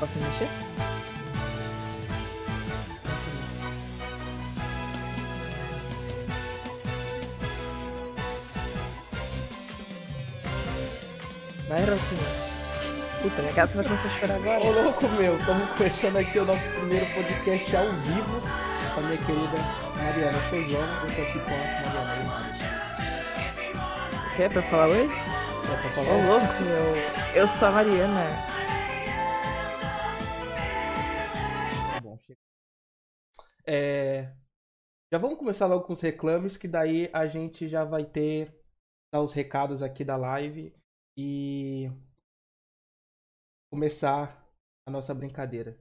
Posso me mexer? Vai, Roquinha. Puta, minha gata vai começar a chorar agora. Ô louco meu, estamos começando aqui o nosso primeiro podcast ao vivo com a minha querida Mariana. Eu sou o João, eu tô aqui com a Mariana. Quer pra falar oi? É pra falar? Ô, louco, meu. Eu sou a Mariana. É... Já vamos começar logo com os reclames, que daí a gente já vai ter dar os recados aqui da live e começar a nossa brincadeira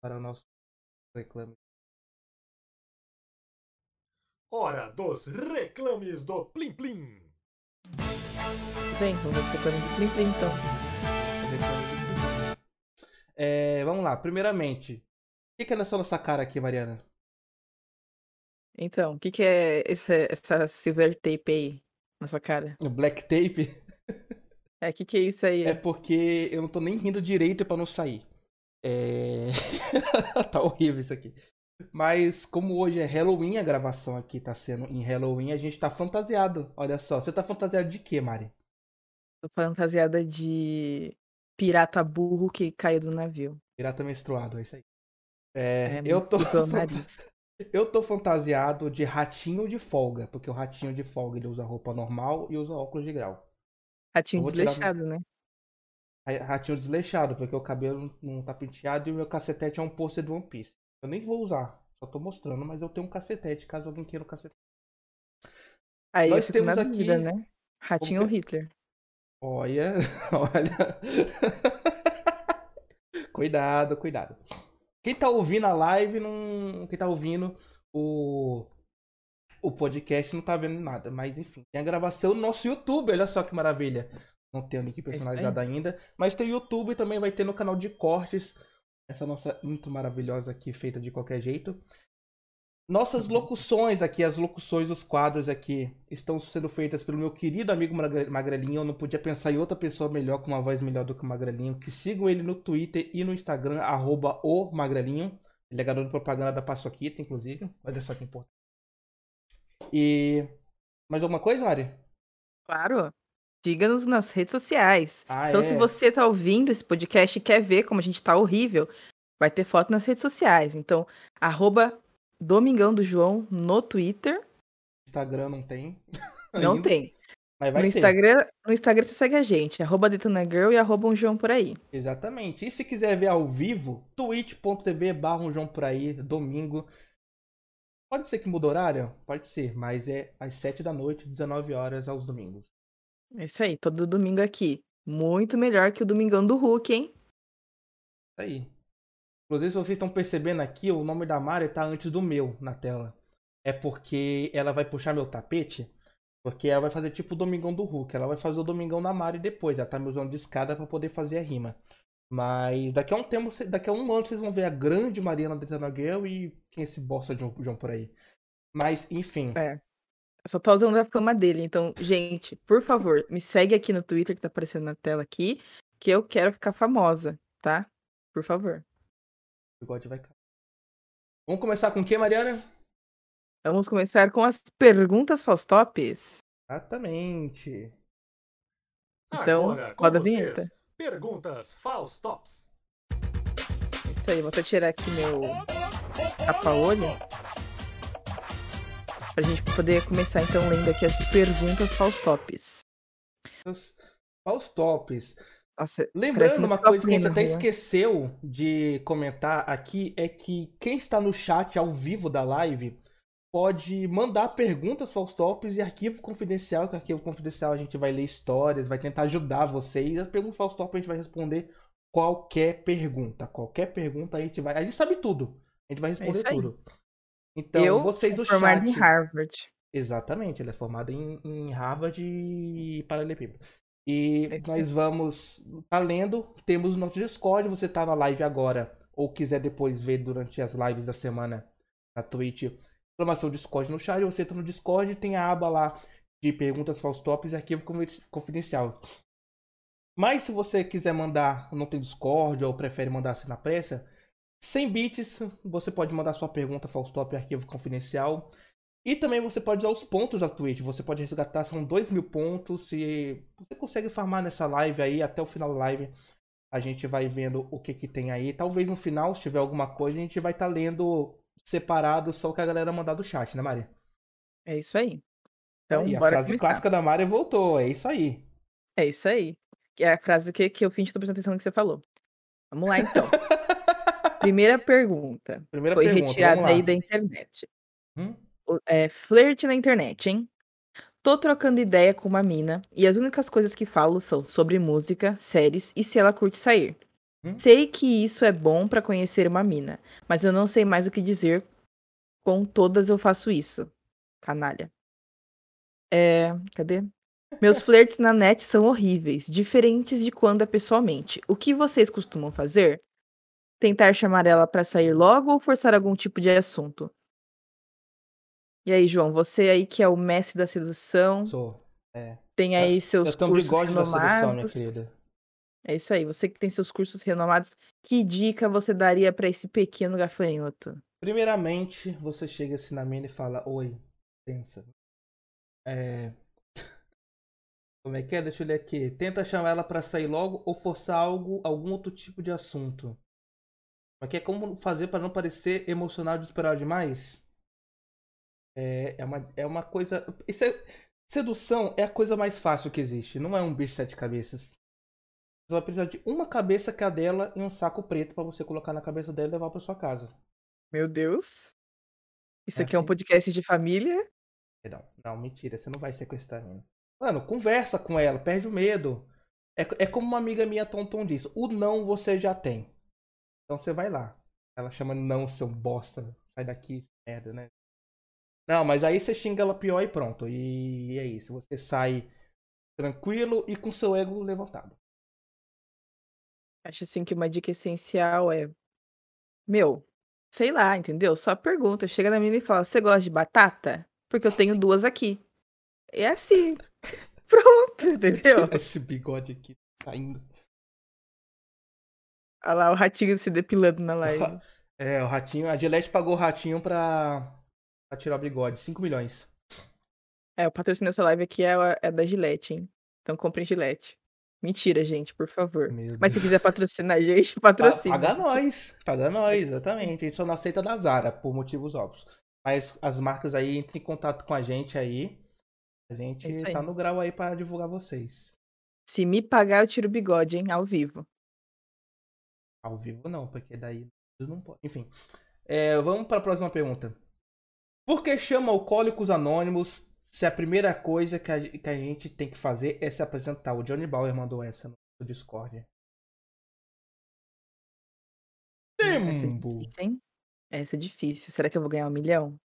para o nosso reclame. Hora dos reclames do Plim Plim. Bem, vamos ver se eu Plim Plim então. É, vamos lá, primeiramente, que, que é nessa nossa cara aqui, Mariana? Então, o que, que é esse, essa silver tape aí na sua cara? O Black tape? É, o que, que é isso aí? É porque eu não tô nem rindo direito pra não sair. É... tá horrível isso aqui. Mas como hoje é Halloween, a gravação aqui tá sendo em Halloween, a gente tá fantasiado. Olha só, você tá fantasiado de quê, Mari? Tô fantasiada de pirata burro que caiu do navio. Pirata menstruado, é isso aí. É, É, eu tô eu tô fantasiado de ratinho de folga, porque o ratinho de folga ele usa roupa normal e usa óculos de grau. Ratinho vou tirar- desleixado, né? Ra- Ratinho desleixado, porque o cabelo não tá penteado e o meu cacetete é um pôster do One Piece. Eu nem vou usar, só tô mostrando, mas eu tenho um cacetete, caso alguém queira um cacetete. Aí Nós temos aqui- dúvida, né? Ratinho ou que- Hitler? Olha, olha. cuidado, cuidado. Quem tá ouvindo a live não. Quem tá ouvindo o. O podcast não tá vendo nada, mas enfim. Tem a gravação no nosso YouTube, olha só que maravilha. Não tem o link personalizado ainda, mas tem o YouTube também vai ter no canal de cortes. Essa nossa intro maravilhosa aqui, feita de qualquer jeito. Nossas locuções aqui, as locuções, os quadros aqui, estão sendo feitas pelo meu querido amigo Magre- Magrelinho. Eu não podia pensar em outra pessoa melhor, com uma voz melhor do que o Magrelinho. Que sigam ele no Twitter e no Instagram, arroba o Magrelinho. Ele é garoto de propaganda da Paçoquita, inclusive. Olha só que importante. E. Mais alguma coisa, Mari? Claro. Siga-nos nas redes sociais. Ah, então, é. se você tá ouvindo esse podcast e quer ver como a gente tá horrível, vai ter foto nas redes sociais. Então, arroba Domingão do João no Twitter. Instagram não tem. Não ainda, tem. Mas vai No ter. Instagram, no Instagram você segue a gente, arroba Girl e arroba um João por aí. Exatamente. E se quiser ver ao vivo, twitch.tv barra um João por aí, domingo. Pode ser que muda o horário? Pode ser, mas é às 7 da noite, 19 horas aos domingos. É isso aí, todo domingo aqui. Muito melhor que o Domingão do Hulk, hein? Isso aí. Inclusive, se vocês estão percebendo aqui, o nome da Mari tá antes do meu na tela. É porque ela vai puxar meu tapete. Porque ela vai fazer tipo o Domingão do Hulk. Ela vai fazer o Domingão da Mari depois. Ela tá me usando de escada pra poder fazer a rima. Mas daqui a um tempo, daqui a um ano, vocês vão ver a grande Mariana Detona Girl e quem é esse bosta de João, João por aí. Mas, enfim. É. Só tô usando a fama dele. Então, gente, por favor, me segue aqui no Twitter que tá aparecendo na tela aqui, que eu quero ficar famosa, tá? Por favor. O bigode vai cair. Vamos começar com o que, Mariana? Vamos começar com as perguntas Faustops. Exatamente. Então, Agora, roda a vinheta. Perguntas Faustops. Isso aí, vou até tirar aqui meu tapa-olho. Pra gente poder começar então lendo aqui as perguntas Faustops. Faustops. Nossa, Lembrando uma coisa que a gente até esqueceu de comentar aqui é que quem está no chat ao vivo da live pode mandar perguntas Faustops e arquivo confidencial, que arquivo confidencial a gente vai ler histórias, vai tentar ajudar vocês. As perguntas Faustops a gente vai responder qualquer pergunta. Qualquer pergunta a gente vai. A gente sabe tudo. A gente vai responder É isso aí. tudo. Então, eu vocês do formada chat. em Harvard. Exatamente, ele é formado em, em Harvard e Paralelepípedo. E É nós vamos tá lendo, temos o nosso Discord, você tá na live agora, ou quiser depois ver durante as lives da semana na Twitch, exclamação Discord no chat, você tá no Discord, tem a aba lá de perguntas Faustops e arquivo confi- confidencial. Mas se você quiser mandar, não tem Discord ou prefere mandar assim na pressa, 100 bits, você pode mandar sua pergunta Faustop arquivo confidencial. E também você pode usar os pontos da Twitch. Você pode resgatar, são 2 mil pontos. Se você consegue farmar nessa live aí, até o final da live, a gente vai vendo o que, que tem aí. Talvez no final, se tiver alguma coisa, a gente vai estar tá lendo separado só o que a galera mandar do chat, né, Maria? É isso aí. Então, aí, a frase começar. clássica da Maria voltou, é isso aí. É isso aí. É a frase que, que eu fingi tô prestando atenção no que você falou. Vamos lá, então. Primeira pergunta. Primeira Foi pergunta, retirada aí da internet. Hum? É, flerte na internet, hein? Tô trocando ideia com uma mina e as únicas coisas que falo são sobre música, séries e se ela curte sair. Hum? Sei que isso é bom para conhecer uma mina, mas eu não sei mais o que dizer. Com todas eu faço isso. Canalha. É. Cadê? Meus flertes na net são horríveis, diferentes de quando é pessoalmente. O que vocês costumam fazer? Tentar chamar ela para sair logo ou forçar algum tipo de assunto? E aí, João, você aí que é o mestre da sedução. Sou. É. Tem aí seus eu cursos renomados. da sedução, minha querida. É isso aí, você que tem seus cursos renomados, que dica você daria para esse pequeno gafanhoto? Primeiramente, você chega assim na mina e fala: Oi, pensa. É. Como é que é? Deixa eu ler aqui. Tenta chamar ela para sair logo ou forçar algo, algum outro tipo de assunto. Mas que é como fazer para não parecer emocional de esperar demais? É, é, uma, é uma coisa. Isso é, sedução é a coisa mais fácil que existe. Não é um bicho de sete cabeças. Você vai precisar de uma cabeça que é a dela e um saco preto para você colocar na cabeça dela e levar para sua casa. Meu Deus. Isso É aqui é um assim. podcast de família? Não, não, mentira. Você não vai sequestrar ela. Mano, conversa com ela, perde o medo. É, é como uma amiga minha Tonton disse: o não você já tem. Então você vai lá. Ela chama não, seu bosta. Sai daqui, merda, né? Não, mas aí você xinga ela pior e pronto. E é isso. Você sai tranquilo e com seu ego levantado. Acho assim que uma dica essencial é. Meu, sei lá, entendeu? Só pergunta. Chega na mina e fala: Você gosta de batata? Porque eu tenho duas aqui. É assim. Pronto, entendeu? Esse bigode aqui tá indo. Olha lá o ratinho se depilando na live. É, o ratinho. A Gillette pagou o ratinho pra, pra tirar o bigode. 5 milhões. É, o patrocínio dessa live aqui é, é da Gillette, hein? Então comprem Gillette. Mentira, gente, por favor. Meu Mas se quiser patrocinar a gente, Pa- patrocina. Paga nós. Paga nós, exatamente. A gente só não aceita da Zara, por motivos óbvios. Mas as marcas aí entrem em contato com a gente aí. A gente É tá no grau aí pra divulgar vocês. Se me pagar, eu tiro o bigode, hein? Ao vivo. Ao vivo não, porque daí não pode. Enfim. É, vamos para a próxima pergunta. Por que chama Alcoólicos Anônimos se a primeira coisa que a, que a gente tem que fazer é se apresentar? O Johnny Bauer mandou essa no Discord. Essa é Tempo. difícil? Essa é difícil. Será que eu vou ganhar um milhão?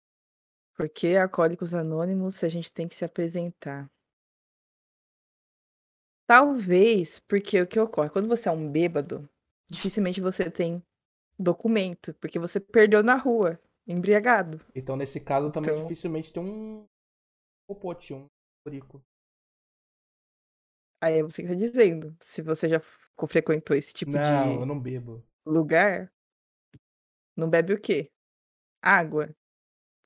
Porque Alcoólicos Anônimos a gente tem que se apresentar. Talvez, porque o que ocorre? Quando você é um bêbado, dificilmente você tem documento, porque você perdeu na rua, embriagado. Então, nesse caso, também Então- dificilmente tem um popote, um rico. Aí é você que tá dizendo. Se você já frequentou esse tipo Não, eu de não bebo. lugar, não bebe o quê? Água.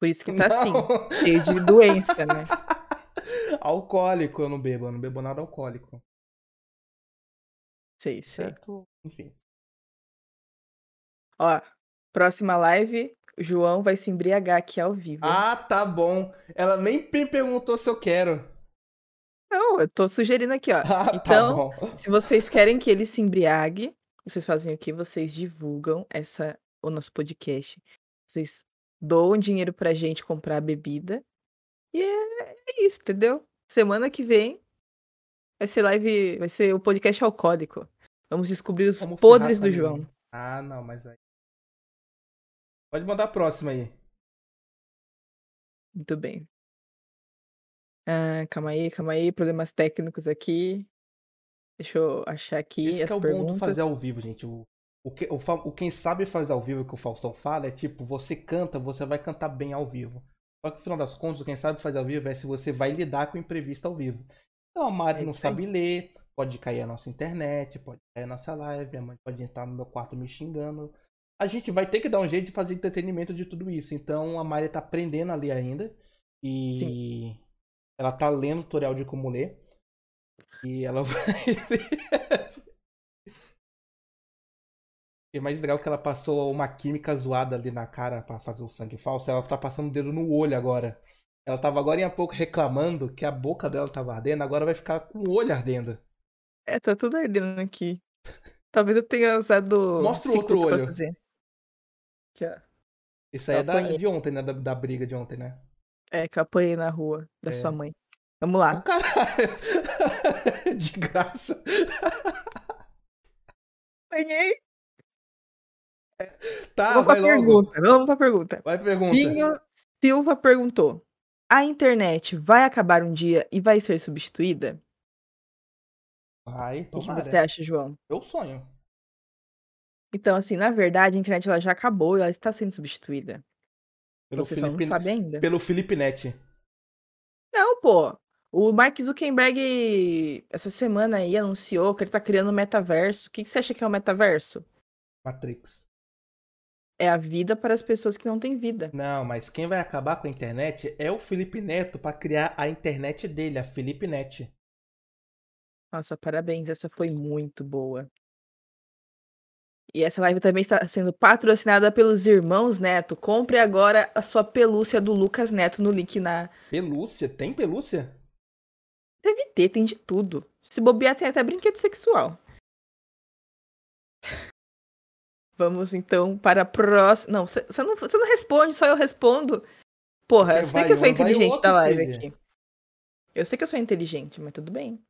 Por isso que tá assim, Não. cheio de doença, né? Alcoólico eu não bebo, eu não bebo nada alcoólico. Sei, sei. Certo? Enfim. Ó, próxima live, João vai se embriagar aqui ao vivo. Ah, tá bom. Ela nem me perguntou se eu quero. Não, eu tô sugerindo aqui, ó. Ah, Então, tá bom. se vocês querem que ele se embriague, vocês fazem o quê? Vocês divulgam essa, o nosso podcast. Vocês doam dinheiro pra gente comprar a bebida. E é, é isso, entendeu? Semana que vem vai ser live, vai ser o podcast alcoólico. Vamos descobrir os Vamos podres do João. Ah, não, mas aí. Pode mandar a próxima aí. Muito bem. Ah, calma aí, calma aí, problemas técnicos aqui. Deixa eu achar aqui Esse as é o bom perguntas. do fazer ao vivo, gente. O, o, que, o, o quem sabe fazer ao vivo que o Faustão fala é tipo, você canta, você vai cantar bem ao vivo. Só que no final das contas, quem sabe fazer ao vivo é se você vai lidar com o imprevisto ao vivo. Então a Mari É não sabe ler, Pode cair a nossa internet, pode cair a nossa live, minha mãe pode entrar no meu quarto me xingando. A gente vai ter que dar um jeito de fazer entretenimento de tudo isso. Então a Maria tá aprendendo ali ainda. E Sim. ela tá lendo o tutorial de como ler. E ela vai. E mais legal que ela passou uma química zoada ali na cara para fazer o sangue falso. Ela tá passando o dedo no olho agora. Ela tava agora em pouco reclamando que a boca dela tava ardendo, agora vai ficar com o olho ardendo. É, tá tudo ardendo aqui. Talvez eu tenha usado. Mostra o outro olho. Aqui, ó. Isso aí eu é da, de ontem, né? Da, da, briga de ontem, né? É, que eu apanhei na rua da é. sua mãe. Vamos lá. Oh, caralho! de graça. Apanhei. Tá, Vamos vai pra logo. pergunta. Vamos pra pergunta. Vai pergunta. Vinho Silva perguntou: A internet vai acabar um dia e vai ser substituída? Vai, O que você acha, João? Eu sonho. Então, assim, na verdade, a internet ela já acabou e ela está sendo substituída. Pelo Você Felipe, não sabe ainda. pelo Felipe Net. Não, pô. O Mark Zuckerberg, essa semana aí, anunciou que ele tá criando um metaverso. O que, que você acha que é o metaverso? Matrix. É a vida para as pessoas que não têm vida. Não, mas quem vai acabar com a internet é o Felipe Neto para criar a internet dele, a Felipe Net. Nossa, parabéns. Essa foi muito boa. E essa live também está sendo patrocinada pelos irmãos Neto. Compre agora a sua pelúcia do Lucas Neto no link na. Pelúcia? Tem pelúcia? Deve ter, tem de tudo. Se bobear, tem até brinquedo sexual. Vamos então para a próxima. Não, você não, não responde, só eu respondo. Porra, eu sei que eu sou inteligente outro, da live filha. aqui. Eu sei que eu sou inteligente, mas tudo bem.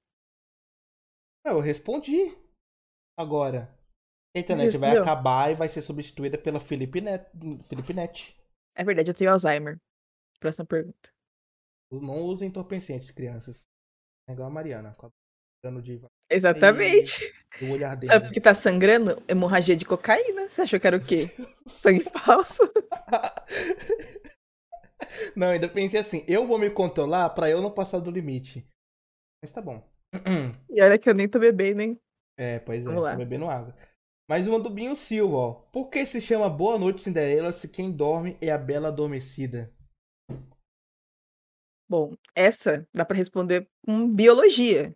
Eu respondi. Agora. A internet vai acabar e vai ser substituída pela Felipe Net. Felipe Net. É verdade, eu tenho Alzheimer. Próxima pergunta. Não usem entorpecentes, crianças. É igual a Mariana. De... Exatamente. E o olhar dele. Sabe porque tá sangrando? Hemorragia de cocaína? Você achou que era o quê? Sangue falso? Não, ainda pensei assim, eu vou me controlar para eu não passar do limite. Mas tá bom. E olha que eu nem tô bebendo, hein? É, pois é, tô bebendo água. Mais uma do Binho Silva, ó. Por que se chama Boa Noite Cinderela se quem dorme é a Bela Adormecida? Bom, essa dá para responder com biologia.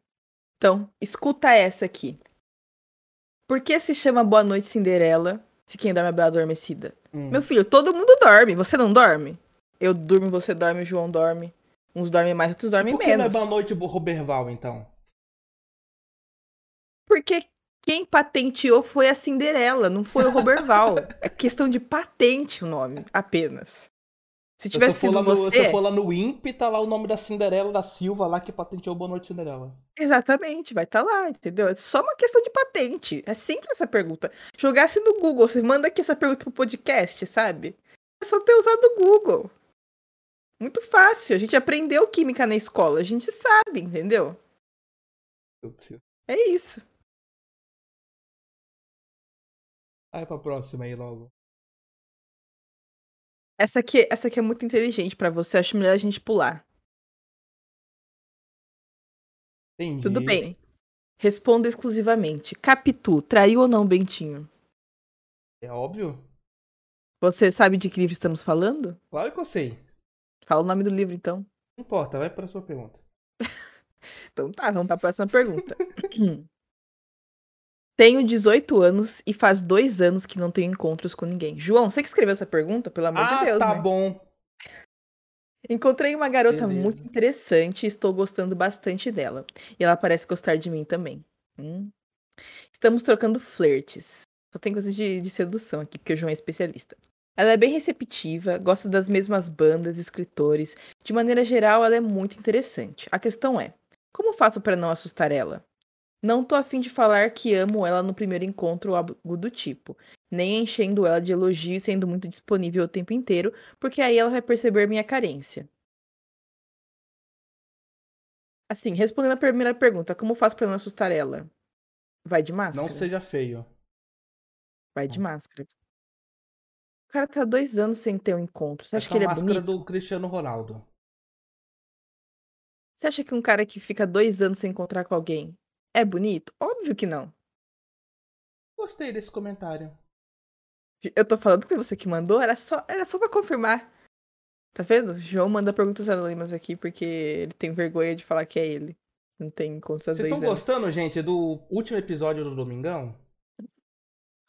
Então, escuta essa aqui. Por que se chama Boa Noite Cinderela se quem dorme é a Bela Adormecida? Hum. Meu filho, todo mundo dorme. Você não dorme? Eu durmo, você dorme, o João dorme. Uns dormem mais, outros dormem menos. Por que não é Boa Noite Roberval, então? Porque quem patenteou foi a Cinderela, não foi o Roberval. é questão de patente o nome, apenas. Se tivesse sido no, você... Se eu for lá no INPE, tá lá o nome da Cinderela da Silva lá que patenteou Boa Noite Cinderela. Exatamente, vai estar tá lá, entendeu? É só uma questão de patente. É simples essa pergunta. Jogasse no Google, você manda aqui essa pergunta pro podcast, sabe? É só ter usado o Google. Muito fácil. A gente aprendeu química na escola, a gente sabe, entendeu? É isso. Vai pra próxima aí logo. Essa aqui, essa aqui é muito inteligente para você, acho melhor a gente pular. Entendi. Tudo bem. Responda exclusivamente. Capitu, traiu ou não Bentinho? É óbvio. Você sabe de que livro estamos falando? Claro que eu sei. Fala o nome do livro, então. Não importa, vai para a sua pergunta. então tá, vamos para a próxima pergunta. Tenho 18 anos e faz dois anos que não tenho encontros com ninguém. João, você que escreveu essa pergunta, pelo amor ah, de Deus. Ah, tá né? bom. Encontrei uma garota Beleza. muito interessante e estou gostando bastante dela. E ela parece gostar de mim também. Hum. Estamos trocando flertes. Só tem coisa de, de sedução aqui, porque o João é especialista. Ela é bem receptiva, gosta das mesmas bandas, escritores. De maneira geral, ela é muito interessante. A questão é: como faço para não assustar ela? Não tô afim de falar que amo ela no primeiro encontro ou algo do tipo, nem enchendo ela de elogios e sendo muito disponível o tempo inteiro, porque aí ela vai perceber minha carência. Assim, respondendo a primeira pergunta, como faço para não assustar ela? Vai de máscara? Não seja feio. Vai de máscara. O cara tá dois anos sem ter um encontro. Você acha que ele é bonito? máscara do Cristiano Ronaldo. Você acha que um cara que fica dois anos sem encontrar com alguém É bonito? Óbvio que não. Gostei desse comentário. Eu tô falando que você que mandou, era só, era só pra confirmar. Tá vendo? João manda perguntas anônimas aqui porque ele tem vergonha de falar que é ele. Não tem conta Vocês estão gostando, gente, do último episódio do Domingão?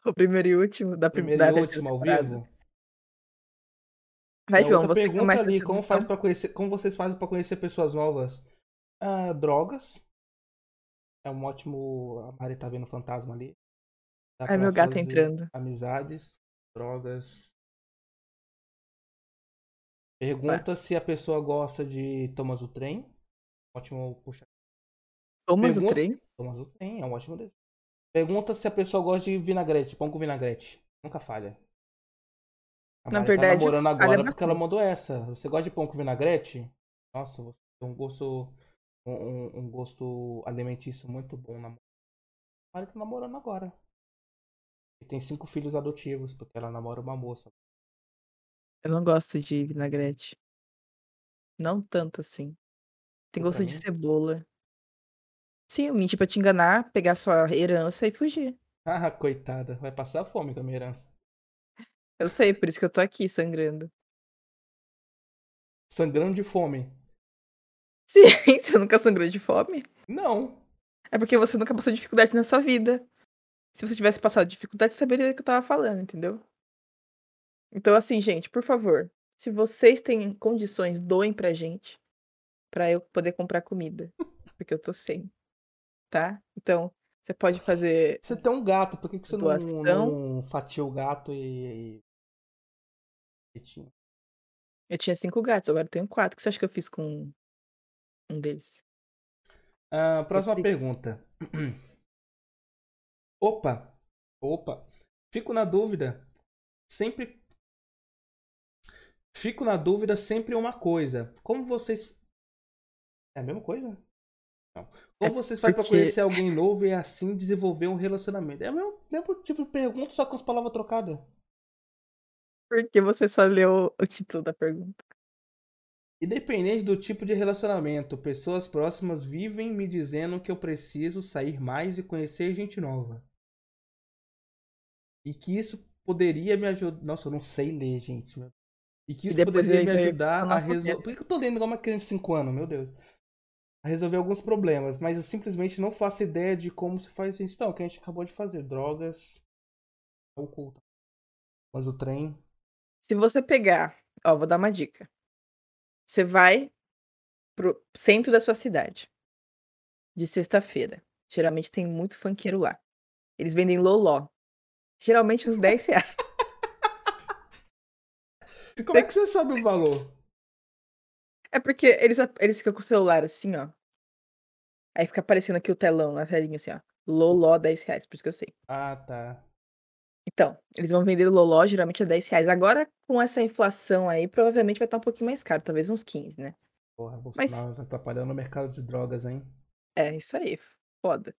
O primeiro e último da primeiro da e último ao vivo? Vai, É João, você pergunta começa ali, como, faz pra conhecer, como vocês fazem pra conhecer pessoas novas? Ah, drogas. É um ótimo. A Mari tá vendo fantasma ali. Dá Ai, meu gato entrando. Amizades, drogas. Pergunta se a pessoa gosta de Thomas o Trem. Ótimo puxa. Thomas o Pergunta- trem? Thomas o Trem é um ótimo desenho. Pergunta se a pessoa gosta de vinagrete, pão com vinagrete. Nunca falha. A Na Mari verdade, tá namorando agora porque ela mandou essa. Você gosta de pão com vinagrete? Nossa, você tem um gosto. Um, um- gosto alimentício muito bom na A Mari tá namorando agora. E tem cinco filhos adotivos, porque ela namora uma moça. Eu não gosto de vinagrete. Não tanto assim. Tem Pra gosto de mim? cebola. Sim, eu menti pra te enganar, pegar sua herança e fugir. Ah, coitada. Vai passar fome com a minha herança. Eu sei, por isso que eu tô aqui sangrando. Sangrando de fome. Sim, você nunca sangrou de fome? Não. É porque você nunca passou dificuldade na sua vida. Se você tivesse passado dificuldade, você saberia do que eu tava falando, entendeu? Então, assim, gente, por favor, se vocês têm condições, doem pra gente. Pra eu poder comprar comida. Porque eu tô sem. Tá? Então, você pode fazer. Você tem um gato, por que, que você não, Doação. não fatia o gato e- Eu tinha cinco gatos, agora eu tenho quatro. O que você acha que eu fiz com um deles? Ah, próxima pergunta. Opa! Opa! Fico na dúvida. Sempre. Fico na dúvida sempre uma coisa. Como vocês. É a mesma coisa? Não. Como É vocês fazem pra porque- conhecer alguém novo e assim desenvolver um relacionamento? É o mesmo, mesmo tipo de pergunta, só com as palavras trocadas. Porque você só leu o título da pergunta. Independente do tipo de relacionamento, pessoas próximas vivem me dizendo que eu preciso sair mais e conhecer gente nova. E que isso poderia me ajudar. Nossa, eu não sei ler, gente. E que E isso depois poderia me ajudar a resolver. Por que que eu tô lendo igual uma criança de 5 anos, meu Deus? A resolver alguns problemas, mas eu simplesmente não faço ideia de como se faz isso. Então, o que a gente acabou de fazer: drogas, álcool. Mas o trem. Se você pegar, ó, vou dar uma dica. Você vai pro centro da sua cidade. De sexta-feira. Geralmente tem muito funkeiro lá. Eles vendem loló. Geralmente uns 10 reais. Como é que você sabe o valor? É porque eles, eles ficam com o celular assim, ó. Aí fica aparecendo aqui o telão, na telinha assim, ó. Loló, 10 reais, por isso que eu sei. Ah, tá. Então, eles vão vender loló geralmente a 10 reais. Agora, com essa inflação aí, provavelmente vai estar um pouquinho mais caro. Talvez uns 15, né? Porra, Mas- Bolsonaro tá atrapalhando o mercado de drogas, hein? É, isso aí. Foda.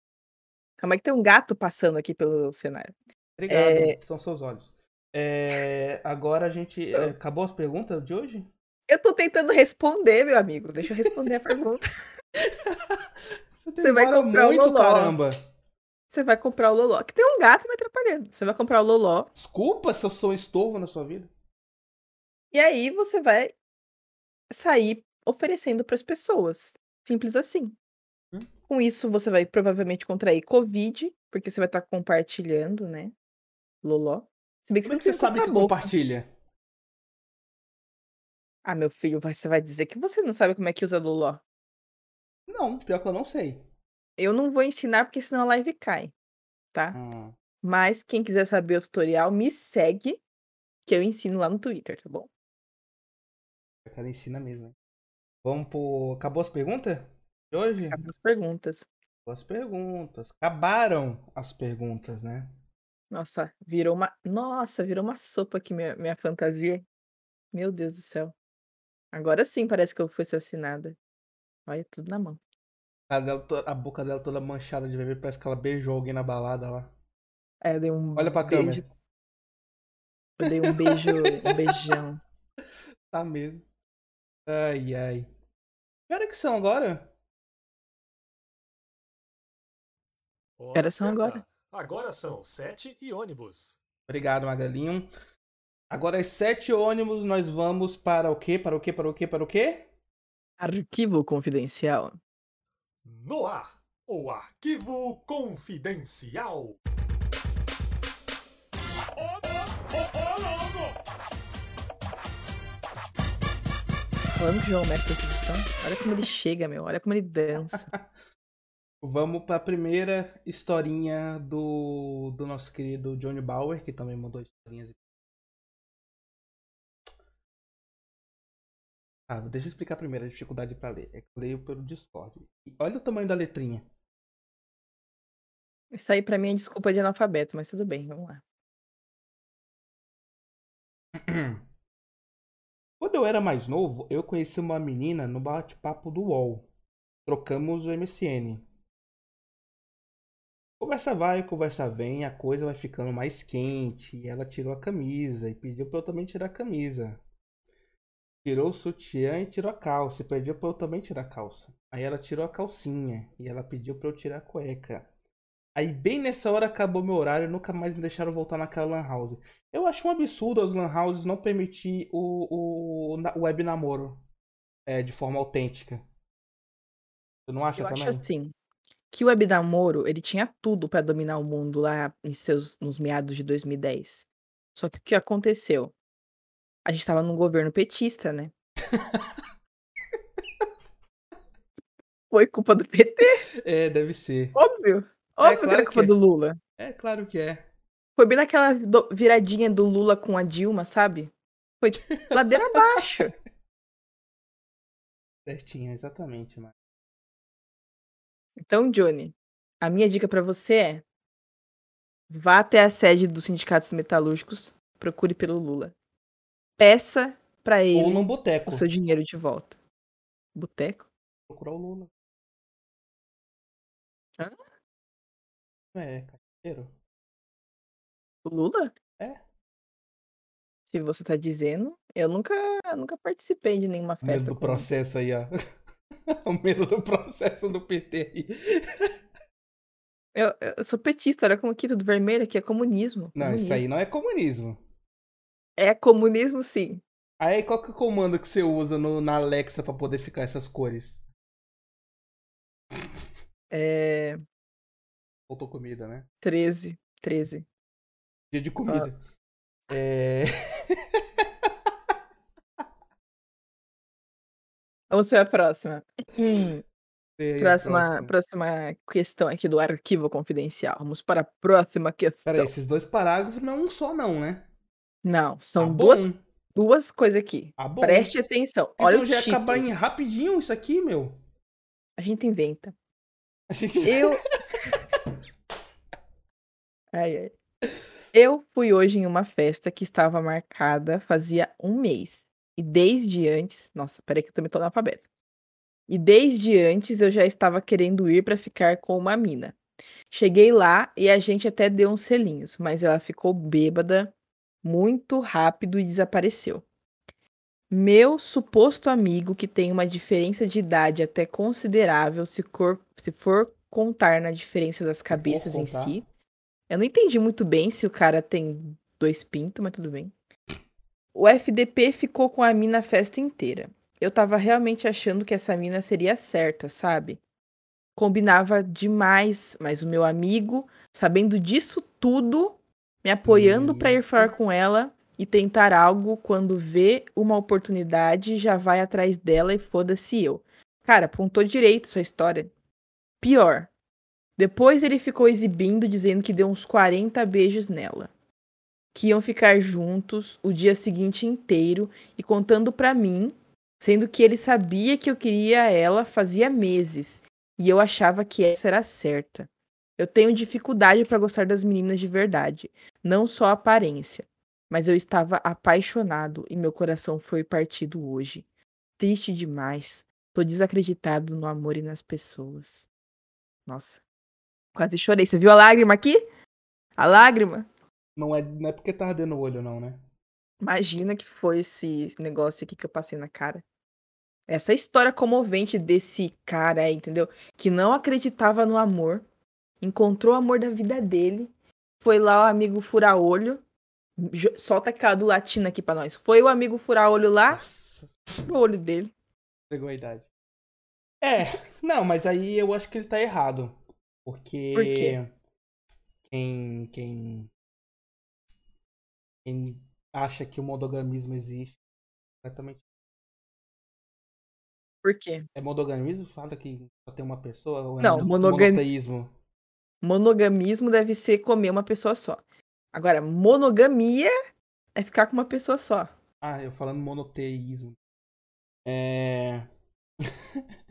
Calma aí que tem um gato passando aqui pelo cenário. Obrigado, É. são seus olhos. É, agora a gente. é, acabou as perguntas de hoje? Eu tô tentando responder, meu amigo. Deixa eu responder a pergunta. Você vai demora comprar o muito, Loló. caramba. Você vai comprar o Loló. Que tem um gato me atrapalhando. Você vai comprar o Loló. Desculpa se eu sou um estorvo na sua vida. E aí você vai sair oferecendo pras pessoas. Simples assim. Hum. Com isso, você vai provavelmente contrair Covid, porque você vai estar compartilhando, né? Loló. Se bem que Como é você que você sabe que compartilha? Ah, meu filho, você vai dizer que você não sabe como é que usa Loló. Não, pior que eu não sei. Eu não vou ensinar porque senão a live cai, tá? Hum, Mas quem quiser saber o tutorial, me segue, que eu ensino lá no Twitter, tá bom? o cara ensina mesmo. hein? Vamos pro. Acabou as perguntas? De hoje? Acabou as perguntas. Acabou as perguntas. Acabaram as perguntas, né? Nossa, virou uma. Nossa, virou uma sopa aqui, minha, minha fantasia. Meu Deus do céu. Agora sim parece que eu fui assassinada. Olha, tudo na mão. A, dela a boca dela toda manchada de bebê, parece que ela beijou alguém na balada lá. É, eu dei um Olha pra beijo. câmera. Eu dei um beijo, um beijão. Tá mesmo. Ai, ai. Que hora que são agora? Hora Horas são agora? Agora são sete e ônibus. Obrigado, Magalinho. Agora às sete ônibus, nós vamos para o quê? Para o quê? Para o quê? Para o quê? Arquivo confidencial. No ar, o arquivo confidencial. Falando que o João Mestre da edição. Olha como ele chega, meu. Olha como ele dança. Vamos para a primeira historinha do, do nosso querido Johnny Bauer, que também mandou historinhas. Ah, deixa eu explicar primeiro a dificuldade para ler. É que eu leio pelo Discord. E olha o tamanho da letrinha. Isso aí pra mim é desculpa de analfabeto, mas tudo bem, vamos lá. Quando eu era mais novo, eu conheci uma menina no bate-papo do UOL. Trocamos o MSN. Conversa vai, conversa vem, a coisa vai ficando mais quente. E ela tirou a camisa e pediu pra eu também tirar a camisa. Tirou o sutiã e tirou a calça. E pediu pra eu também tirar a calça. Aí ela tirou a calcinha e ela pediu pra eu tirar a cueca. Aí bem nessa hora acabou meu horário e nunca mais me deixaram voltar naquela lan house. Eu acho um absurdo as lan houses não permitir o, o, o web namoro é, de forma autêntica. Você não acha Eu também? acho assim que o Web Namoro, ele tinha tudo pra dominar o mundo lá em seus, nos meados de 2010. Só que o que aconteceu? A gente tava num governo petista, né? Foi culpa do PT? É, deve ser. Óbvio. Óbvio que claro era culpa que é. do Lula. É claro que é. Foi bem naquela do- viradinha do Lula com a Dilma, sabe? Foi tipo, ladeira abaixo. Certinho, exatamente, mano. Então, Johnny, a minha dica pra você é: vá até a sede dos sindicatos metalúrgicos, procure pelo Lula. Peça pra Ou ele num boteco. o seu dinheiro de volta. Boteco? Procurar o Lula. Hã? É, carteiro. O Lula? É. Se você tá dizendo, eu nunca, nunca participei de nenhuma O medo festa. do com- processo aí, ó. o medo do processo do PT aí. Eu, eu sou petista, olha como aqui tudo vermelho, aqui é comunismo. Não, isso comunismo. aí não é comunismo. É comunismo, sim. Aí qual que é o comando que você usa no, na Alexa pra poder ficar essas cores? É. Faltou comida, né? 13. 13. Dia de comida. É... Vamos para a próxima. Aí, próxima, próxima questão aqui do arquivo confidencial. Vamos para a próxima questão. Pera aí, esses dois parágrafos não é um só não, né? Não, são Ah, duas, bom. duas coisas aqui. Bom. Preste atenção. Olha senão o já ia título. acabar em rapidinho isso aqui, meu. A gente inventa. A gente... Eu. ai, ai. Eu fui hoje em uma festa que estava marcada fazia um mês. E desde antes. Nossa, peraí que eu também tô analfabeta. E desde antes eu já estava querendo ir para ficar com uma mina. Cheguei lá e a gente até deu uns selinhos, mas ela ficou bêbada muito rápido e desapareceu. Meu suposto amigo, que tem uma diferença de idade até considerável, se, cor- se for contar na diferença das cabeças em si. Eu não entendi muito bem se o cara tem dois pintos, mas tudo bem. O FDP ficou com a mina a festa inteira. Eu tava realmente achando que essa mina seria certa, sabe? Combinava demais, mas o meu amigo, sabendo disso tudo, me apoiando pra ir falar com ela e tentar algo quando vê uma oportunidade, já vai atrás dela e foda-se eu. Cara, apontou direito sua história. Pior. Depois ele ficou exibindo, dizendo que deu uns 40 beijos nela. Que iam ficar juntos o dia seguinte inteiro e contando pra mim, sendo que ele sabia que eu queria ela fazia meses e eu achava que essa era certa. Eu tenho dificuldade pra gostar das meninas de verdade, não só a aparência, mas eu estava apaixonado e meu coração foi partido hoje. Triste demais. Tô desacreditado no amor e nas pessoas. Nossa. Quase chorei. Você viu a lágrima aqui? A lágrima? Não é, não é porque tá ardendo o olho, não, né? Imagina que foi esse negócio aqui que eu passei na cara. Essa história comovente desse cara entendeu? Que não acreditava no amor, encontrou o amor da vida dele, foi lá o amigo furar olho, solta aquela do latino aqui pra nós. Foi o amigo furar olho lá, Nossa, o olho dele. pegou a idade. É, não, mas aí eu acho que ele tá errado. Porque. Por quê? Quem. Quem. Quem acha que o monogamismo existe. Completamente. Por quê? É monogamismo? Fala que só tem uma pessoa? Ou é Não, mono- monogam- monoteísmo? Monogamismo deve ser comer uma pessoa só. Agora, monogamia é ficar com uma pessoa só. Ah, eu falando monoteísmo. É.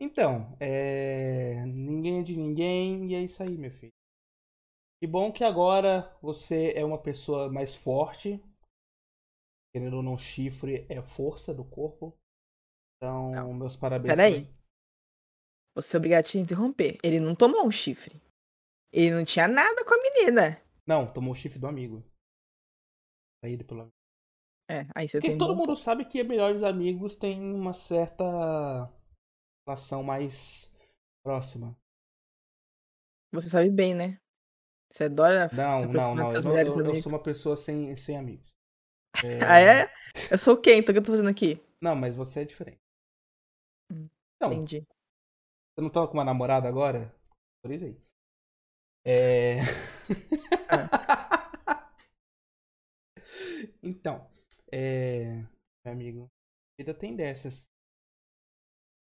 então, é. Ninguém é de ninguém e é isso aí, meu filho. Que bom que agora você é uma pessoa mais forte. Querendo ou não, chifre é força do corpo. Então, Não. meus parabéns. Peraí. pra Vou ser obrigado a te interromper. Ele não tomou um chifre. Ele não tinha nada com a menina. Não, tomou o chifre do amigo. Saído pelo amigo. É, aí você Porque tem. todo mundo sabe que melhores amigos têm uma certa relação mais próxima. Você sabe bem, né? Você adora Não, não, não. Eu, não- eu- eu sou uma pessoa sem, sem amigos. É, Ah, é? Eu sou quem? Então o que eu tô fazendo aqui? Não, mas você é diferente. Hum, Não, Entendi. você não tá com uma namorada agora? Por isso aí. É. então, é. Meu amigo, a vida tem dessas.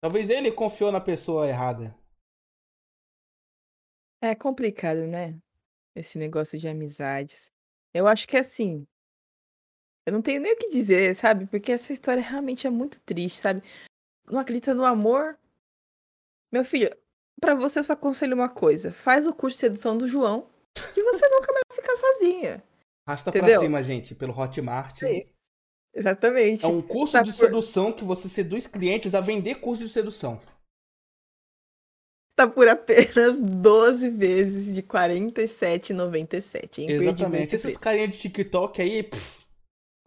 Talvez ele confiou na pessoa errada. É complicado, né? Esse negócio de amizades. Eu acho que assim. Eu não tenho nem o que dizer, sabe? Porque essa história realmente é muito triste, sabe? Não acredita no amor. Meu filho, pra você eu só aconselho uma coisa: faz o curso de sedução do João e você nunca mais vai ficar sozinha. Arrasta Entendeu? pra cima, gente, pelo Hotmart. Aí. Exatamente. É um curso Tá de por- sedução que você seduz clientes a vender curso de sedução. Tá por apenas 12 vezes de R$ 47,97. É imperdível Exatamente. esse Esses preço. carinhas de TikTok aí, pff,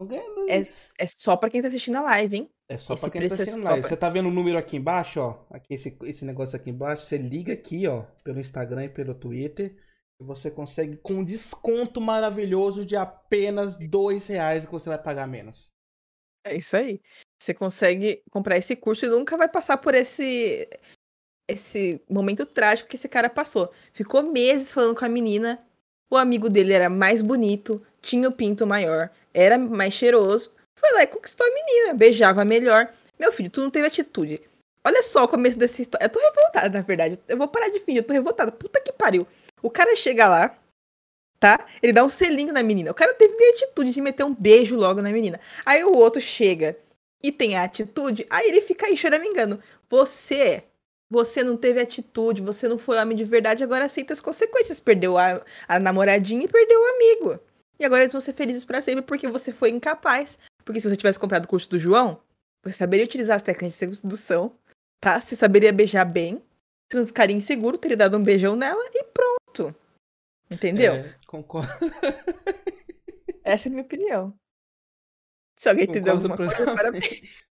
não ganha. É, é só pra quem tá assistindo a live, hein? É só pra quem é Você tá vendo o número aqui embaixo, ó? Aqui, esse, esse negócio aqui embaixo. Você liga aqui, ó, pelo Instagram e pelo Twitter. E você consegue com um desconto maravilhoso de apenas dois reais que você vai pagar menos. É isso aí. Você consegue comprar esse curso e nunca vai passar por esse esse momento trágico que esse cara passou. Ficou meses falando com a menina. O amigo dele era mais bonito, tinha o pinto maior, era mais cheiroso. Foi lá e conquistou a menina, beijava melhor. Meu filho, tu não teve atitude. Olha só o começo dessa história. Eu tô revoltada, na verdade. Eu vou parar de fingir, eu tô revoltada. Puta que pariu. O cara chega lá, tá? Ele dá um selinho na menina. O cara teve nem atitude de meter um beijo logo na menina. Aí o outro chega e tem a atitude, aí ele fica aí choramingando. Você, você não teve atitude, você não foi homem de verdade, agora aceita as consequências. Perdeu a, a namoradinha e perdeu o amigo. E agora eles vão ser felizes pra sempre porque você foi incapaz. Porque se você tivesse comprado o curso do João, você saberia utilizar as técnicas de sedução, tá? Você saberia beijar bem, você não ficaria inseguro, teria dado um beijão nela e pronto. Entendeu? É, concordo. Essa é a minha opinião. Se alguém entendeu Concordo alguma coisa, parabéns.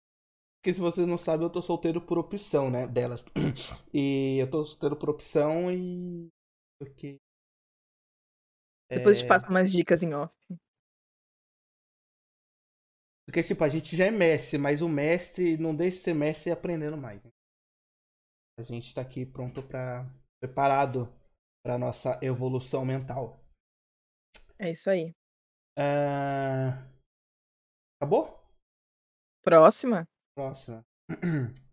Porque se vocês não sabem, eu tô solteiro por opção, né? Delas. E eu tô solteiro por opção e. Porque. Depois eu te É, passo umas dicas em off. Porque, tipo, a gente já é mestre, mas o mestre não deixa de ser mestre aprendendo mais. né? A gente tá aqui pronto pra. preparado pra nossa evolução mental. É isso aí. Ah, Acabou? Próxima? Próxima.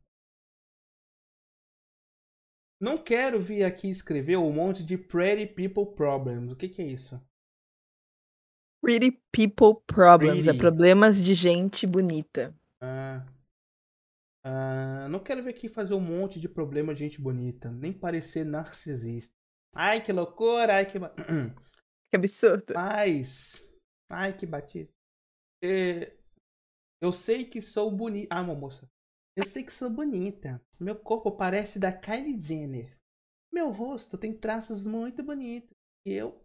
Não quero vir aqui escrever um monte de Pretty People Problems. O que, que é isso? Pretty People Problems. Pretty. É problemas de gente bonita. Ah, ah, não quero vir aqui fazer um monte de problema de gente bonita. Nem parecer narcisista. Ai, que loucura! Ai, que. Que absurdo. Mas. Ai, que batista. É, eu sei que sou bonita. Ah, uma moça. Eu sei que sou bonita. Meu corpo parece da Kylie Jenner. Meu rosto tem traços muito bonitos. E eu.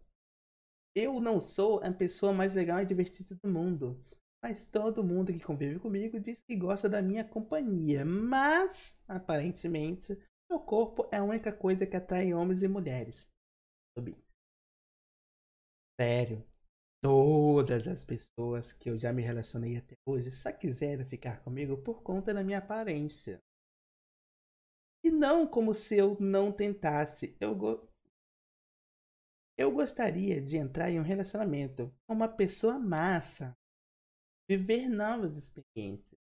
Eu não sou a pessoa mais legal e divertida do mundo. Mas todo mundo que convive comigo diz que gosta da minha companhia. Mas, aparentemente, meu corpo é a única coisa que atrai homens e mulheres. isso. Sério. Todas as pessoas que eu já me relacionei até hoje só quiseram ficar comigo por conta da minha aparência. E não como se eu não tentasse. Eu. Eu gostaria de entrar em um relacionamento com uma pessoa massa. Viver novas experiências.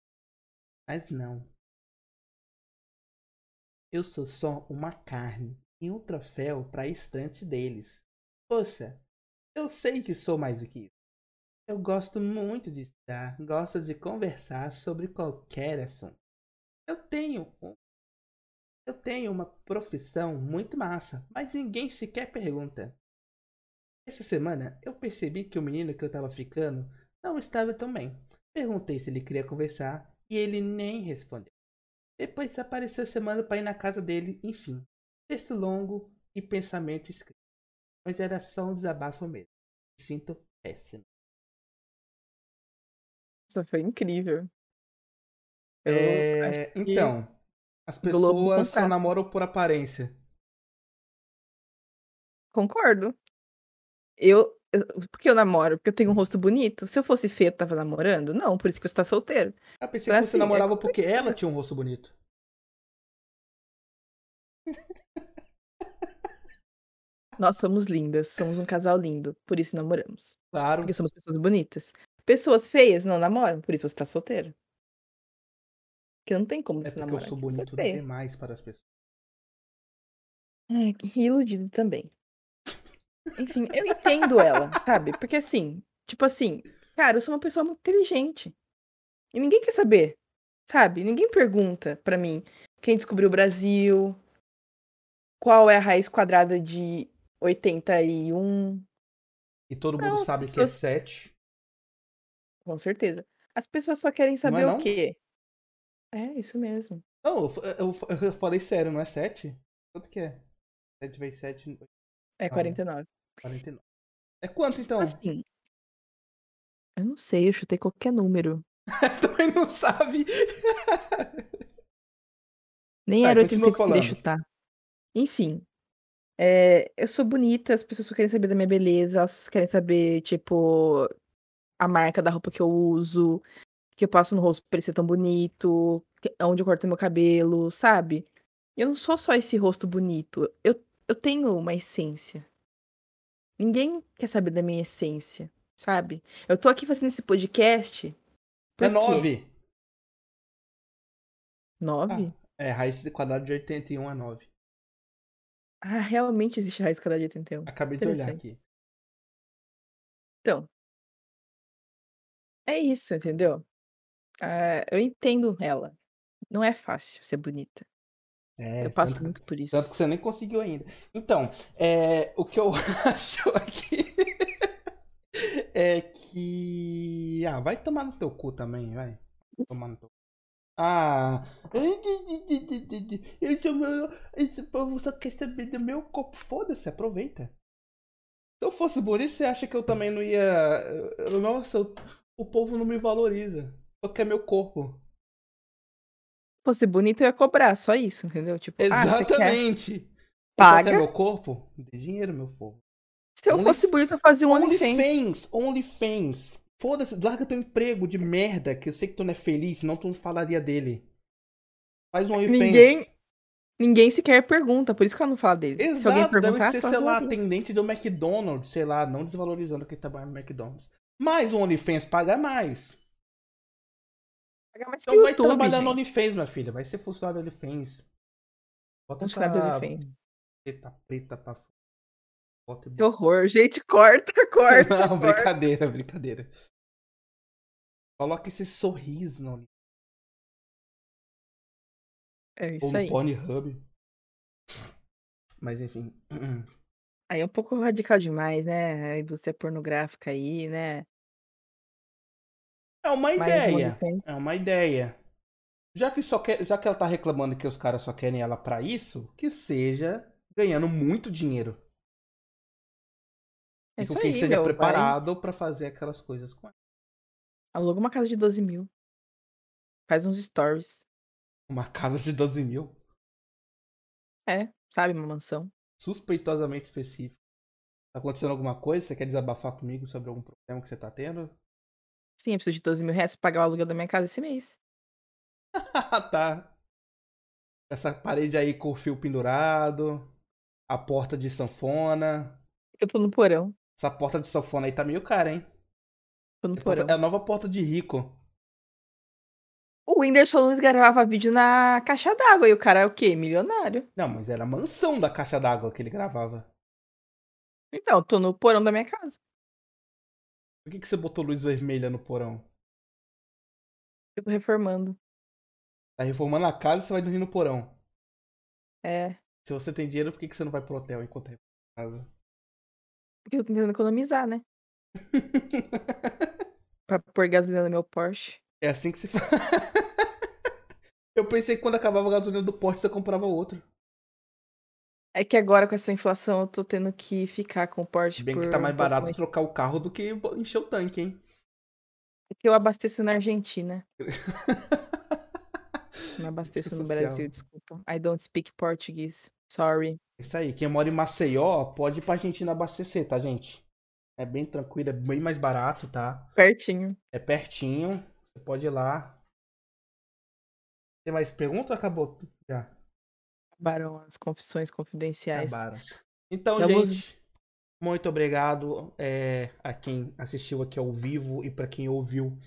Mas não. Eu sou só uma carne e um troféu para a estante deles. Poxa, eu sei que sou mais do que isso. Eu gosto muito de estudar, gosto de conversar sobre qualquer assunto. Eu tenho eu tenho uma profissão muito massa, mas ninguém sequer pergunta. Essa semana eu percebi que o menino que eu tava ficando não estava tão bem. Perguntei se ele queria conversar e ele nem respondeu. Depois apareceu semana para ir na casa dele, enfim. Texto longo e pensamento escrito. Mas era só um desabafo mesmo. Me sinto péssimo. Isso foi incrível. É... Então, as pessoas só namoram por aparência. Concordo. Eu, eu, Por que eu namoro? Porque eu tenho um rosto bonito? Se eu fosse feio, eu tava namorando? Não, por isso que você tá solteiro. Eu pensei então, que você assim, namorava é porque ela tinha um rosto bonito. Nós somos lindas, somos um casal lindo, por isso namoramos. Claro. Porque somos pessoas bonitas. Pessoas feias não namoram, por isso você tá solteiro. Porque não tem como é você namorar. É porque eu sou bonito demais para as pessoas. É, iludido também. Enfim, eu entendo ela, sabe? Porque assim, tipo assim, cara, eu sou uma pessoa muito inteligente. E ninguém quer saber, sabe? Ninguém pergunta para mim quem descobriu o Brasil, qual é a raiz quadrada de 81. E todo mundo não, sabe pessoas... que é 7. Com certeza. As pessoas só querem saber é, o quê? É, isso mesmo. Não, eu, eu, eu, falei sério, não é 7? Quanto que é? 7 vezes 7. É 49. 49. É quanto então? Assim. Eu não sei, eu chutei qualquer número. Também não sabe. Nem tá, era 80 que eu queria chutar. Enfim. É, eu sou bonita, as pessoas só querem saber da minha beleza, elas querem saber, tipo, a marca da roupa que eu uso, que eu passo no rosto pra ele ser tão bonito, onde eu corto meu cabelo, sabe? Eu não sou só esse rosto bonito. Eu, eu tenho uma essência. Ninguém quer saber da minha essência, sabe? Eu tô aqui fazendo esse podcast. É nove. Nove? Ah, é, raiz de quadrado de 81 é 9. Ah, realmente existe raiz quadrada de 81. Acabei de olhar aqui. Então. É isso, entendeu? Uh, eu entendo ela. Não é fácil ser bonita. É, eu passo tanto, muito por isso. Tanto que você nem conseguiu ainda. Então, é, o que eu acho aqui é que. Ah, vai tomar no teu cu também, vai. Tomar no teu Ah. Esse povo só quer saber do meu corpo. Foda-se, aproveita. Se eu fosse bonito, você acha que eu também não ia. Nossa, o povo não me valoriza só quer meu corpo. Se fosse bonito, eu ia cobrar, só isso, entendeu? Tipo, Exatamente. Ah, Paga. Meu corpo? Dê dinheiro, meu povo. Se eu Only... fosse bonito, eu fazia um OnlyFans. OnlyFans. Foda-se, larga teu emprego de merda, que eu sei que tu não é feliz, senão tu não falaria dele. Faz um OnlyFans. Ninguém, ninguém sequer pergunta, por isso que ela não fala dele. Exato, Se alguém deve ser, sei lá, atendente do McDonald's, sei lá, não desvalorizando quem trabalha no McDonald's. Mas o OnlyFans paga mais. Então vai YouTube, trabalhar gente. no OnlyFans, minha filha. Vai ser funcionário do OnlyFans. Bota funcionário essa... do OnlyFans. Preta, preta pra Bota... Que horror, gente. Corta, corta. Não, corta. brincadeira, brincadeira. Coloca esse sorriso no OnlyFans. É isso Ou aí. Pornhub. Mas enfim. Aí é um pouco radical demais, né? A indústria pornográfica aí, né? É uma ideia. É uma ideia. Já que, só quer, já que ela tá reclamando que os caras só querem ela para isso, que seja ganhando muito dinheiro. É e com quem esteja preparado para fazer aquelas coisas com ela. Aluga uma casa de 12 mil. Faz uns stories. Uma casa de 12 mil? É, sabe, uma mansão. Suspeitosamente específico. Tá acontecendo alguma coisa? Você quer desabafar comigo sobre algum problema que você tá tendo? Sim, eu preciso de 12 mil reais pra pagar o aluguel da minha casa esse mês. tá. Essa parede aí com o fio pendurado. A porta de sanfona. Eu tô no porão. Essa porta de sanfona aí tá meio cara, hein? Tô no É porão. a nova porta de rico. O Whindersson Nunes gravava vídeo na caixa d'água e o cara é o quê? Milionário. Não, mas era a mansão da caixa d'água que ele gravava. Então, tô no porão da minha casa. Por que, que você botou luz vermelha no porão? Eu tô reformando. Tá reformando a casa e você vai dormir no porão. É. Se você tem dinheiro, por que, que você não vai pro hotel enquanto a casa? Porque eu tô tentando economizar, né? Pra pôr gasolina no meu Porsche. É assim que se faz. Eu pensei que quando acabava a gasolina do porte você comprava outro. É que agora com essa inflação eu tô tendo que ficar com o Porsche Bem que tá mais um barato trocar o carro do que encher o tanque, hein? Porque eu abasteço na Argentina. Não abasteço no Social. Brasil, desculpa. I don't speak Portuguese. Sorry. Isso aí, quem mora em Maceió pode ir pra Argentina abastecer, tá, gente? É bem tranquilo, é bem mais barato, tá? Pertinho. É pertinho, você pode ir lá. Tem mais pergunta ou acabou? Já. Acabaram as confissões confidenciais. Acabaram. Então, Vamos- gente, muito obrigado é, a quem assistiu aqui ao vivo e para quem ouviu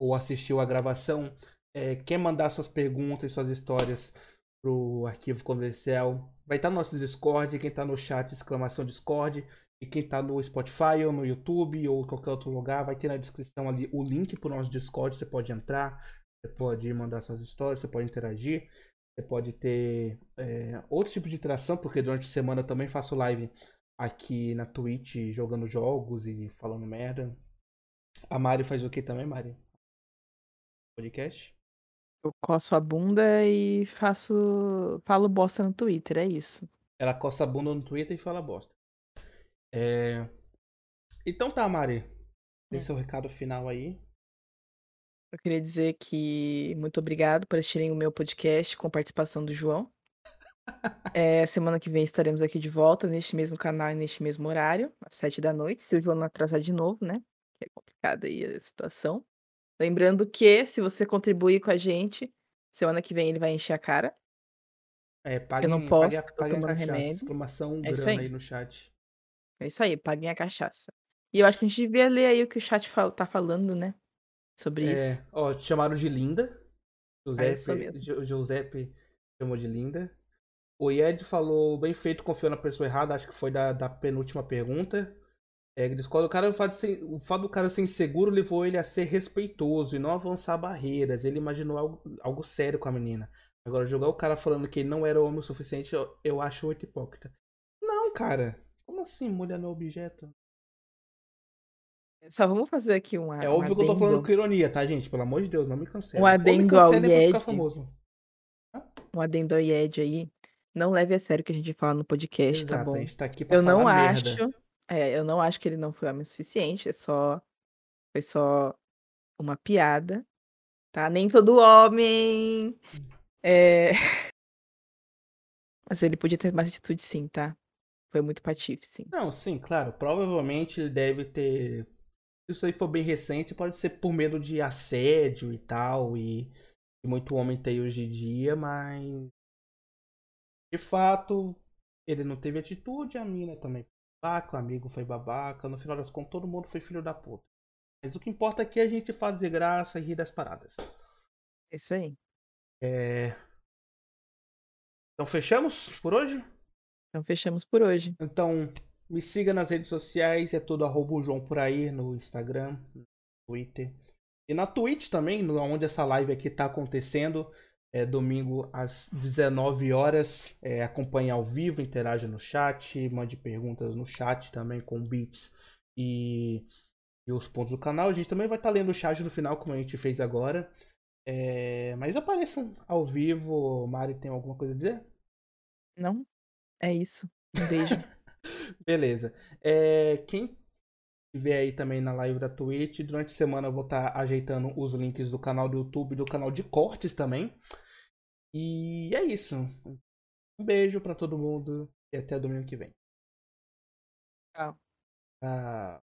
ou assistiu a gravação. É, quer mandar suas perguntas e suas histórias pro arquivo confidencial, vai estar no nosso Discord. Quem tá no chat, exclamação Discord. E quem tá no Spotify ou no YouTube ou qualquer outro lugar, vai ter na descrição ali o link pro nosso Discord. Você pode entrar, você pode mandar suas histórias, você pode interagir. Você pode ter é, outro tipo de interação, porque durante a semana eu também faço live aqui na Twitch jogando jogos e falando merda. A Mari faz o que também, Mari? Podcast? Eu coço a bunda e faço. falo bosta no Twitter, é isso. Ela coça a bunda no Twitter e fala bosta. É... Então tá, Mari. Dê Hum. seu recado final aí. Eu queria dizer que muito obrigado por assistirem o meu podcast com participação do João. É, semana que vem estaremos aqui de volta neste mesmo canal e neste mesmo horário, às sete da noite, se o João não atrasar de novo, né? Que é complicada aí a situação. Lembrando que, se você contribuir com a gente, semana que vem ele vai encher a cara. É, paguem, não posso, paguem, paguem a cachaça. remédio. Exclamação É grana aí. aí no chat. É isso aí, paguem a cachaça. E eu acho que a gente devia ler aí o que o chat fal- tá falando, né? Sobre É, isso. ó, te chamaram de linda. É isso Giuseppe. Gio- Giuseppe chamou de linda. O Yed falou, bem feito, confiou na pessoa errada, acho que foi da, da penúltima pergunta. É, discorda, o, cara, o, fato ser, o fato do cara ser inseguro levou ele a ser respeitoso e não avançar barreiras. Ele imaginou algo, algo sério com a menina. Agora, jogar o cara falando que ele não era homem o suficiente, eu, eu acho muito hipócrita. Não, cara. Como assim, mulher no objeto? Só vamos fazer aqui um É óbvio que eu tô falando com ironia, tá, gente? Pelo amor de Deus, não me cancela. Um adendo ao famoso. um adendo ao IED aí. Não leve a sério o que a gente fala no podcast, tá Exato, bom? a gente tá aqui pra Eu falar não merda. acho. É, eu não acho que ele não foi homem o suficiente. É só. Foi só uma piada. Tá? Nem todo homem. É. Mas ele podia ter mais atitude sim, tá? Foi muito patife, sim. Não, sim, claro. Provavelmente ele deve ter. Se isso aí for bem recente, pode ser por medo de assédio e tal. E, e muito homem tem hoje em dia, mas. De fato, ele não teve atitude, a mina também foi babaca, o amigo foi babaca. No final das contas, todo mundo foi filho da puta. Mas o que importa aqui é a gente fazer graça e rir das paradas. É isso aí. É... Então fechamos por hoje? Então fechamos por hoje. Então, me siga nas redes sociais, é tudo arroba João por aí, no Instagram, no Twitter. E na Twitch também, onde essa live aqui tá acontecendo. É domingo às 19 horas. É, acompanhe ao vivo, interaja no chat, mande perguntas no chat também com beats e, e os pontos do canal. A gente também vai estar lendo o chat no final, como a gente fez agora. É, mas apareçam ao vivo. Mari, tem alguma coisa a dizer? Não? É isso. Um beijo. Beleza. É, quem estiver aí também na live da Twitch, durante a semana eu vou estar ajeitando os links do canal do YouTube e do canal de cortes também. E é isso. Um beijo pra todo mundo e até domingo que vem. Tchau. Ah.